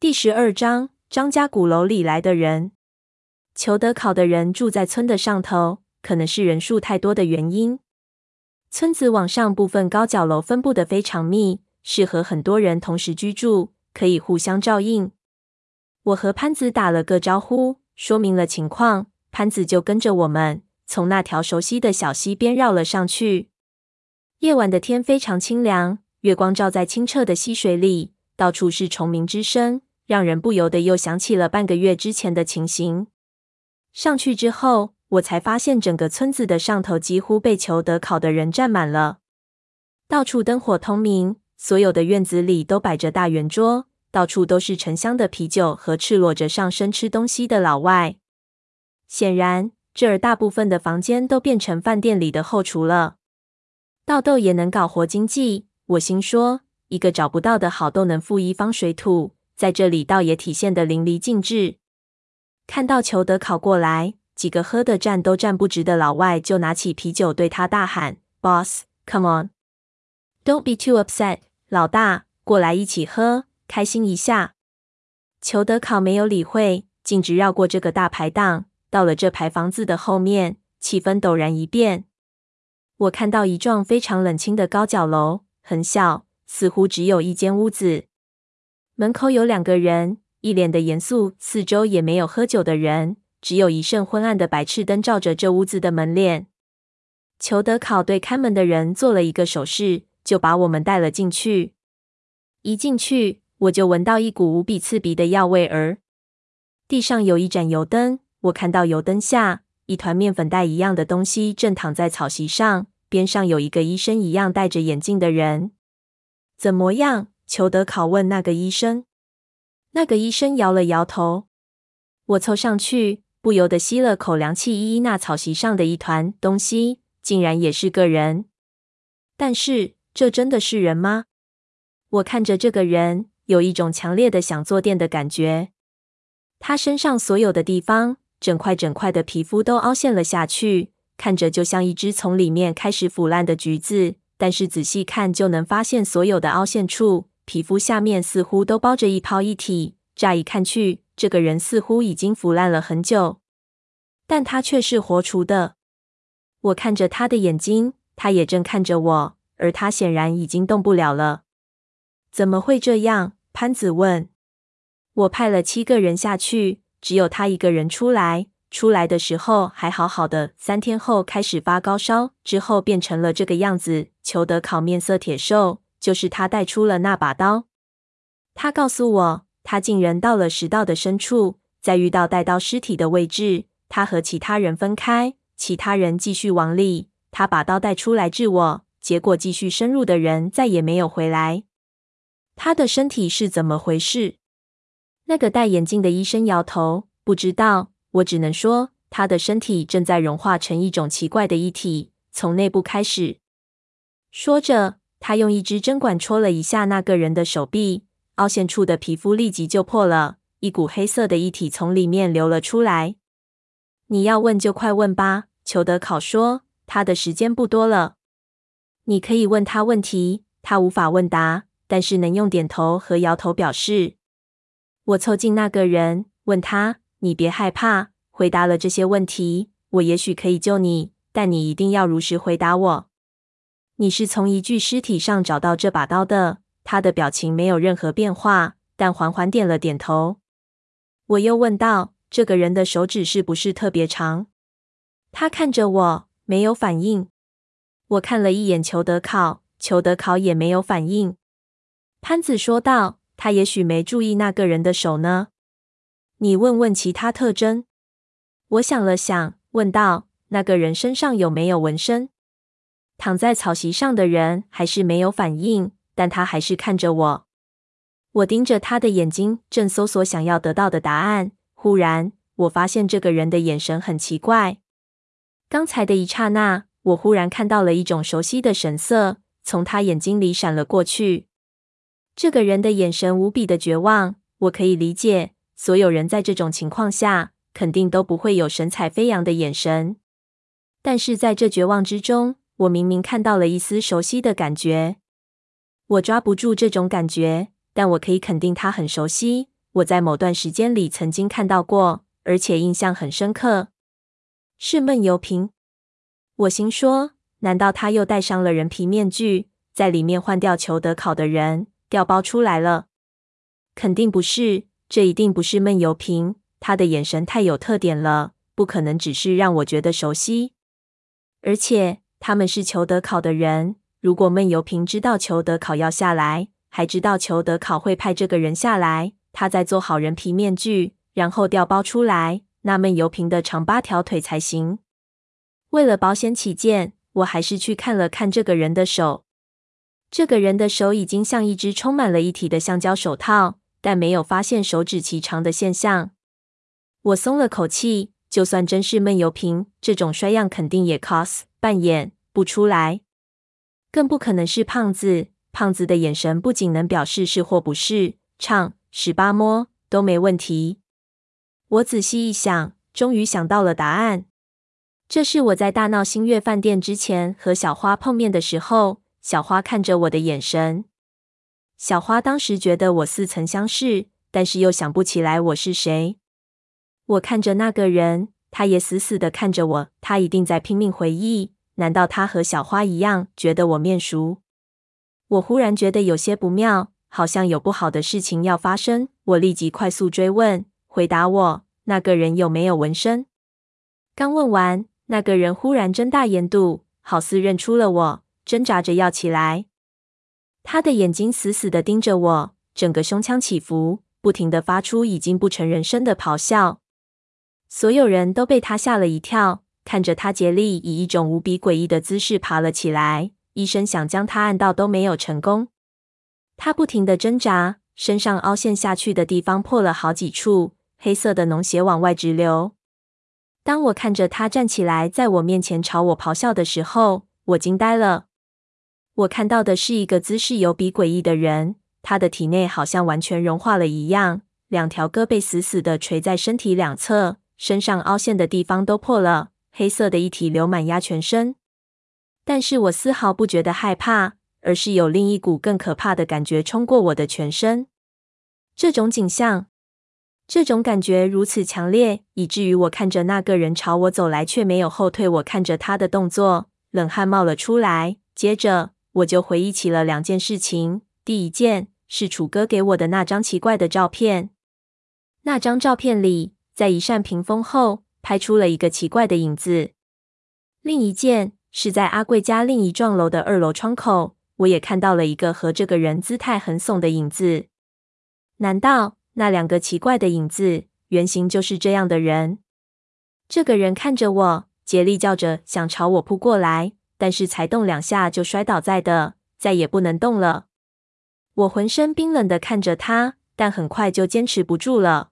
第十二章，张家古楼里来的人。裘德考的人住在村的上头，可能是人数太多的原因。村子往上部分高脚楼分布得非常密，适合很多人同时居住，可以互相照应。我和潘子打了个招呼，说明了情况，潘子就跟着我们从那条熟悉的小溪边绕了上去。夜晚的天非常清凉，月光照在清澈的溪水里，到处是虫鸣之声。让人不由得又想起了半个月之前的情形。上去之后，我才发现整个村子的上头几乎被裘德考的人占满了，到处灯火通明，所有的院子里都摆着大圆桌，到处都是沉香的啤酒和赤裸着上身吃东西的老外。显然，这儿大部分的房间都变成饭店里的后厨了。倒豆也能搞活经济，我心说，一个找不到的好豆能富一方水土。在这里倒也体现得淋漓尽致。看到裘德考过来，几个喝的站都站不直的老外就拿起啤酒对他大喊：“Boss, come on, don't be too upset，老大，过来一起喝，开心一下。”裘德考没有理会，径直绕过这个大排档，到了这排房子的后面，气氛陡然一变。我看到一幢非常冷清的高脚楼，很小，似乎只有一间屋子。门口有两个人，一脸的严肃，四周也没有喝酒的人，只有一扇昏暗的白炽灯照着这屋子的门脸。裘德考对看门的人做了一个手势，就把我们带了进去。一进去，我就闻到一股无比刺鼻的药味儿。地上有一盏油灯，我看到油灯下一团面粉袋一样的东西正躺在草席上，边上有一个医生一样戴着眼镜的人。怎么样？裘德拷问那个医生，那个医生摇了摇头。我凑上去，不由得吸了口凉气。依依那草席上的一团东西，竟然也是个人。但是，这真的是人吗？我看着这个人，有一种强烈的想坐垫的感觉。他身上所有的地方，整块整块的皮肤都凹陷了下去，看着就像一只从里面开始腐烂的橘子。但是仔细看，就能发现所有的凹陷处。皮肤下面似乎都包着一泡一体，乍一看去，这个人似乎已经腐烂了很久，但他却是活除的。我看着他的眼睛，他也正看着我，而他显然已经动不了了。怎么会这样？潘子问。我派了七个人下去，只有他一个人出来。出来的时候还好好的，三天后开始发高烧，之后变成了这个样子。裘德考面色铁瘦。就是他带出了那把刀。他告诉我，他竟然到了食道的深处，在遇到带刀尸体的位置，他和其他人分开，其他人继续往里。他把刀带出来治我，结果继续深入的人再也没有回来。他的身体是怎么回事？那个戴眼镜的医生摇头，不知道。我只能说，他的身体正在融化成一种奇怪的液体，从内部开始。说着。他用一支针管戳了一下那个人的手臂，凹陷处的皮肤立即就破了，一股黑色的液体从里面流了出来。你要问就快问吧，裘德考说，他的时间不多了。你可以问他问题，他无法问答，但是能用点头和摇头表示。我凑近那个人，问他：“你别害怕，回答了这些问题，我也许可以救你，但你一定要如实回答我。”你是从一具尸体上找到这把刀的？他的表情没有任何变化，但缓缓点了点头。我又问道：“这个人的手指是不是特别长？”他看着我，没有反应。我看了一眼裘德考，裘德考也没有反应。潘子说道：“他也许没注意那个人的手呢。你问问其他特征。”我想了想，问道：“那个人身上有没有纹身？”躺在草席上的人还是没有反应，但他还是看着我。我盯着他的眼睛，正搜索想要得到的答案。忽然，我发现这个人的眼神很奇怪。刚才的一刹那，我忽然看到了一种熟悉的神色从他眼睛里闪了过去。这个人的眼神无比的绝望。我可以理解，所有人在这种情况下肯定都不会有神采飞扬的眼神，但是在这绝望之中。我明明看到了一丝熟悉的感觉，我抓不住这种感觉，但我可以肯定它很熟悉，我在某段时间里曾经看到过，而且印象很深刻。是闷油瓶。我心说，难道他又戴上了人皮面具，在里面换掉裘德考的人，调包出来了？肯定不是，这一定不是闷油瓶。他的眼神太有特点了，不可能只是让我觉得熟悉。而且他们是裘德考的人，如果闷油瓶知道裘德考要下来，还知道裘德考会派这个人下来，他再做好人皮面具，然后调包出来，那闷油瓶的长八条腿才行。为了保险起见，我还是去看了看这个人的手。这个人的手已经像一只充满了液体的橡胶手套，但没有发现手指锤长的现象。我松了口气，就算真是闷油瓶，这种衰样肯定也 cos 扮演不出来，更不可能是胖子。胖子的眼神不仅能表示是或不是，唱十八摸都没问题。我仔细一想，终于想到了答案。这是我在大闹星月饭店之前和小花碰面的时候，小花看着我的眼神。小花当时觉得我似曾相识，但是又想不起来我是谁。我看着那个人，他也死死地看着我，他一定在拼命回忆。难道他和小花一样觉得我面熟？我忽然觉得有些不妙，好像有不好的事情要发生。我立即快速追问，回答我：“那个人有没有纹身？”刚问完，那个人忽然睁大眼肚，好似认出了我，挣扎着要起来。他的眼睛死死地盯着我，整个胸腔起伏，不停地发出已经不成人声的咆哮。所有人都被他吓了一跳，看着他竭力以一种无比诡异的姿势爬了起来。医生想将他按倒都没有成功，他不停地挣扎，身上凹陷下去的地方破了好几处，黑色的脓血往外直流。当我看着他站起来，在我面前朝我咆哮的时候，我惊呆了。我看到的是一个姿势有比诡异的人，他的体内好像完全融化了一样，两条胳膊死死地垂在身体两侧，身上凹陷的地方都破了，黑色的液体流满压全身。但是我丝毫不觉得害怕，而是有另一股更可怕的感觉冲过我的全身。这种景象，这种感觉如此强烈，以至于我看着那个人朝我走来，却没有后退。我看着他的动作，冷汗冒了出来。接着，我就回忆起了两件事情。第一件是楚哥给我的那张奇怪的照片，那张照片里，在一扇屏风后拍出了一个奇怪的影子。另一件。是在阿贵家另一幢楼的二楼窗口，我也看到了一个和这个人姿态很耸的影子。难道那两个奇怪的影子原型就是这样的人？这个人看着我，竭力叫着想朝我扑过来，但是才动两下就摔倒在地，再也不能动了。我浑身冰冷地看着他，但很快就坚持不住了。